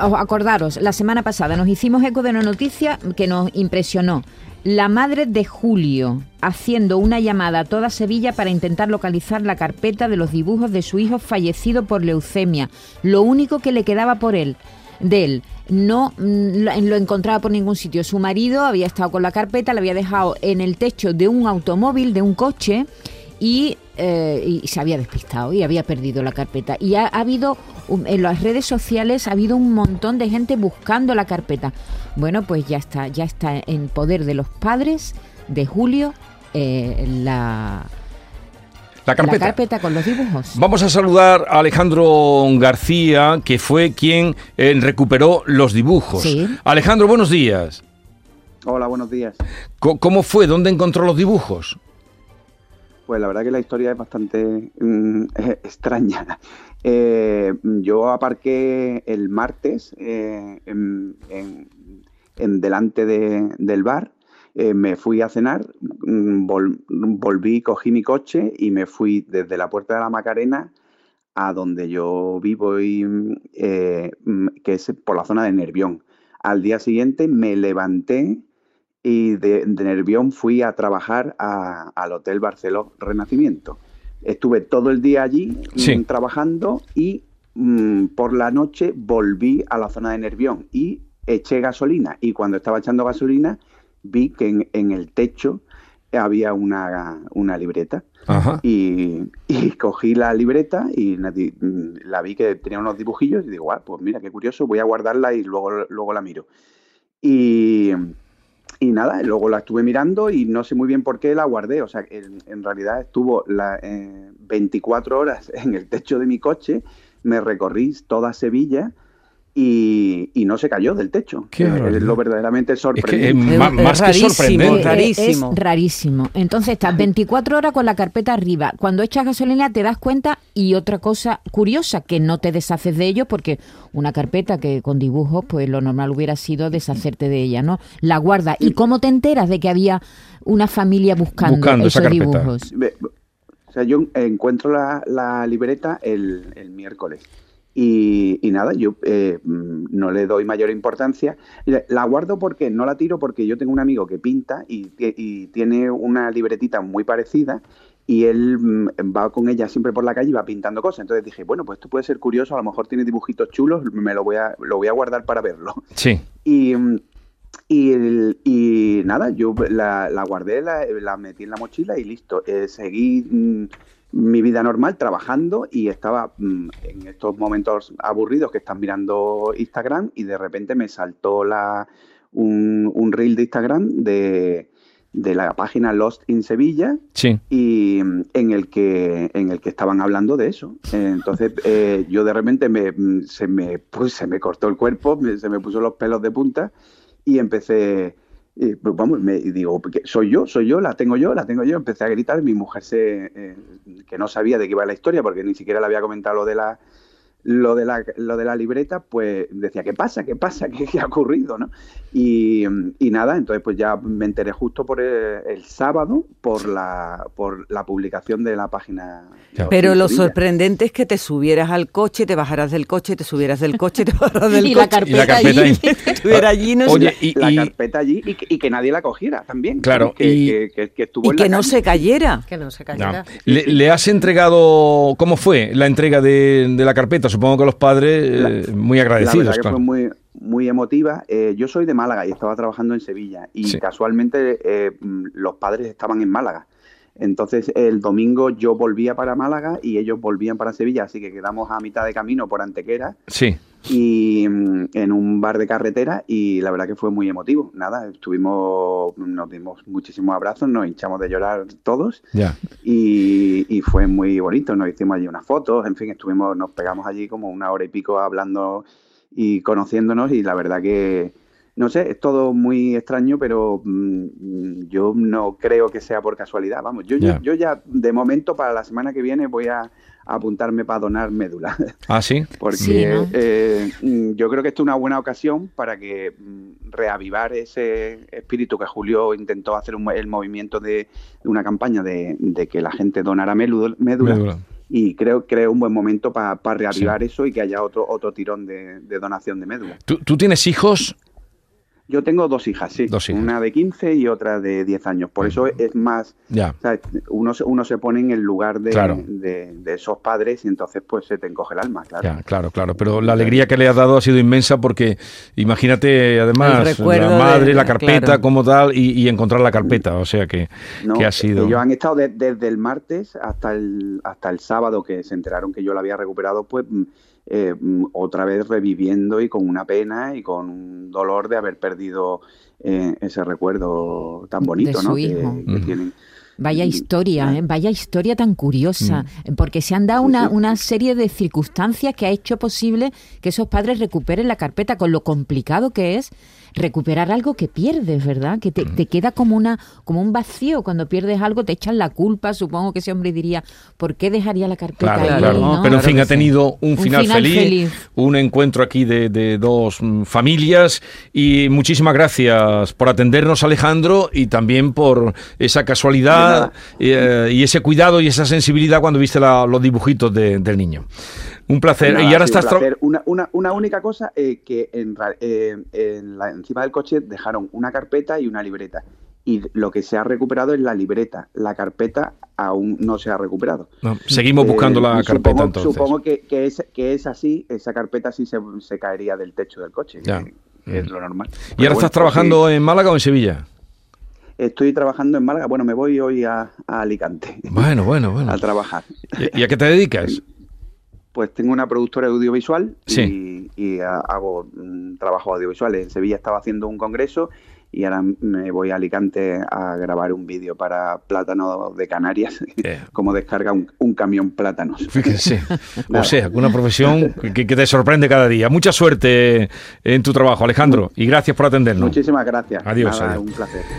acordaros, la semana pasada nos hicimos eco de una noticia que nos impresionó. La madre de Julio haciendo una llamada a toda Sevilla para intentar localizar la carpeta de los dibujos de su hijo fallecido por leucemia. Lo único que le quedaba por él, de él. No mm, lo encontraba por ningún sitio. Su marido había estado con la carpeta, la había dejado en el techo de un automóvil, de un coche, y, eh, y se había despistado y había perdido la carpeta. Y ha, habido, en las redes sociales, ha habido un montón de gente buscando la carpeta. Bueno, pues ya está, ya está en poder de los padres de Julio eh, la... La carpeta. la carpeta. con los dibujos. Vamos a saludar a Alejandro García, que fue quien eh, recuperó los dibujos. Sí. Alejandro, buenos días. Hola, buenos días. ¿Cómo fue? ¿Dónde encontró los dibujos? Pues la verdad que la historia es bastante mm, extraña. Eh, yo aparqué el martes eh, en, delante de- del bar, eh, me fui a cenar, mm, vol- volví, cogí mi coche y me fui desde la Puerta de la Macarena a donde yo vivo, y, mm, que es por la zona de Nervión. Al día siguiente me levanté y de, de Nervión fui a trabajar a- al Hotel Barceló Renacimiento. Estuve todo el día allí Sí. mm, trabajando y mm, por la noche volví a la zona de Nervión y eché gasolina. Y cuando estaba echando gasolina vi que en, en el techo había una, una libreta. Ajá. Y, y cogí la libreta y la, mm, la vi que tenía unos dibujillos y digo, "Ah, pues mira, qué curioso, voy a guardarla y luego, luego la miro. Y, y nada, luego la estuve mirando y no sé muy bien por qué la guardé. O sea, en, en realidad estuvo la, eh, 24 horas en el techo de mi coche, me recorrí toda Sevilla y, y no se cayó del techo. Qué es lo verdaderamente Es que sorprendente. es más que rarísimo, sorprendente. es rarísimo. Es rarísimo. Entonces estás 24 horas con la carpeta arriba. Cuando echas gasolina te das cuenta y otra cosa curiosa, que no te deshaces de ello porque una carpeta que con dibujos, pues lo normal hubiera sido deshacerte de ella, ¿no? La guarda. ¿Y cómo te enteras de que había una familia buscando, esos dibujos? O sea, yo encuentro la, la libreta el, el miércoles. Y, y nada, yo eh, mm, no le doy mayor importancia. La guardo porque no la tiro porque yo tengo un amigo que pinta y, tie- y tiene una libretita muy parecida y él mm, va con ella siempre por la calle y va pintando cosas. Entonces dije, bueno, pues esto puede ser curioso, a lo mejor tiene dibujitos chulos, me lo voy a, lo voy a guardar para verlo. Sí. Y, y, el- y nada, yo la, la guardé, la, la metí en la mochila y listo. Eh, seguí mm, mi vida normal trabajando y estaba mm, en estos momentos aburridos que están mirando Instagram y de repente me saltó la, un, un reel de Instagram de, de la página Lost in Sevilla Sí. y mm, en el que en el que estaban hablando de eso entonces eh, yo de repente me, mm, se me pues, se me cortó el cuerpo me- se me puso los pelos de punta y empecé y, pues, vamos me digo "¿Qué? soy yo soy yo la tengo yo la tengo yo empecé a gritar mi mujer se eh, que no sabía de qué iba la historia porque ni siquiera le había comentado lo de la lo de la, lo de la libreta, pues decía, ¿qué pasa? ¿Qué pasa? ¿Qué, qué ha ocurrido? ¿no? Y, y nada, entonces pues ya me enteré justo por el, el sábado por la, por la publicación de la página. Pero lo Sevilla. sorprendente es que te subieras al coche, te bajaras del coche, te subieras del coche, te bajaras del Y la coche. Y la carpeta carpeta allí. Estuviera allí, no sé. Oye, y, la carpeta allí y que, y que nadie la cogiera también. Claro, que, y- que- que- que estuvo y en que la no calle. se cayera. Que no se no. cayera. ¿Le, le has entregado, cómo fue la entrega de, de la carpeta? Supongo que los padres La- eh, muy La agradecidos. verdad que fue muy, muy emotiva. Eh, yo soy de Málaga y estaba trabajando en Sevilla y Sí. casualmente eh, mm, los padres estaban en Málaga. Entonces el domingo yo volvía para Málaga y ellos volvían para Sevilla, así que quedamos a mitad de camino por Antequera Sí. Y mm, en un bar de carretera y la verdad que fue muy emotivo. Nada, estuvimos, nos dimos muchísimos abrazos, nos hinchamos de llorar todos Ya. y, y fue muy bonito. Nos hicimos allí unas fotos, en fin, estuvimos, nos pegamos allí como una hora y pico hablando y conociéndonos y la verdad que, no sé, es todo muy extraño, pero mm, yo no creo que sea por casualidad. Vamos, yo, Ya. yo, yo ya de momento para la semana que viene voy a, a apuntarme para donar médula. Ah, sí. Porque Sí, ¿no? eh, mm, yo creo que esto es una buena ocasión para que mm, reavivar ese espíritu que Julio intentó hacer un- el movimiento de, de una campaña de, de que la gente donara médula, médula, Médula. y creo creo un buen momento para reavivar eso y que haya otro otro tirón de, de donación de médula. ¿Tú, ¿Tú, tienes hijos? Yo tengo dos hijas, sí. Dos hijas. Una de 15 y otra de 10 años. Por eso es más... Ya. o sea, uno, se- uno se pone en el lugar de, Claro. de- de esos padres y entonces pues se te encoge el alma, claro. Ya, claro, claro. Pero la alegría que le has dado ha sido inmensa porque imagínate además la madre, de- la carpeta claro. como tal y, y encontrar la carpeta. O sea que, No, que ha sido... Ellos han estado de- desde el martes hasta el, hasta el sábado que se enteraron que yo la había recuperado, pues eh, mm, otra vez reviviendo y con una pena y con un dolor de haber perdido eh, ese recuerdo tan bonito su ¿no? que, hijo. que tienen. Vaya Mm, historia. ¿eh? vaya historia tan curiosa, porque se han dado una, una serie de circunstancias que ha hecho posible que esos padres recuperen la carpeta, con lo complicado que es recuperar algo que pierdes, ¿verdad? Que te, te queda como una como un vacío cuando pierdes algo, te echan la culpa, supongo que ese hombre diría, ¿por qué dejaría la carpeta Claro, ahí? claro. no? Pero en fin, ha tenido un, Un final, final feliz, feliz. un encuentro aquí de, de dos mm, familias y muchísimas gracias por atendernos, Alejandro, y también por esa casualidad eh, y ese cuidado y esa sensibilidad cuando viste la- los dibujitos de- del niño. Un placer. Nada, y ahora un estás... placer. Una, una, una única cosa, eh, que en, eh, en la- encima del coche dejaron una carpeta y una libreta. Y lo que se ha recuperado es la libreta. La carpeta aún no se ha recuperado. No, seguimos buscando Eh, la supongo, carpeta entonces. Supongo que, que es, que es así, esa carpeta sí se, se caería del techo del coche, que- Ya. es lo normal. ¿Y Pero ahora bueno, estás pues trabajando en Málaga o en Sevilla? Estoy trabajando en Málaga. Bueno, me voy hoy a, a Alicante Bueno, bueno, bueno. a trabajar. ¿Y, y a qué te dedicas? Pues tengo una productora audiovisual Sí. y, y, ah, hago mm, trabajo audiovisual. En Sevilla estaba haciendo un congreso y ahora me voy a Alicante a grabar un vídeo para Plátano de Canarias, Eh. cómo descarga un, un camión plátanos. Fíjense. O sea, una profesión que, que te sorprende cada día. Mucha suerte en tu trabajo, Alejandro, y gracias por atendernos. Muchísimas gracias. Adiós, Nada, adiós. un placer.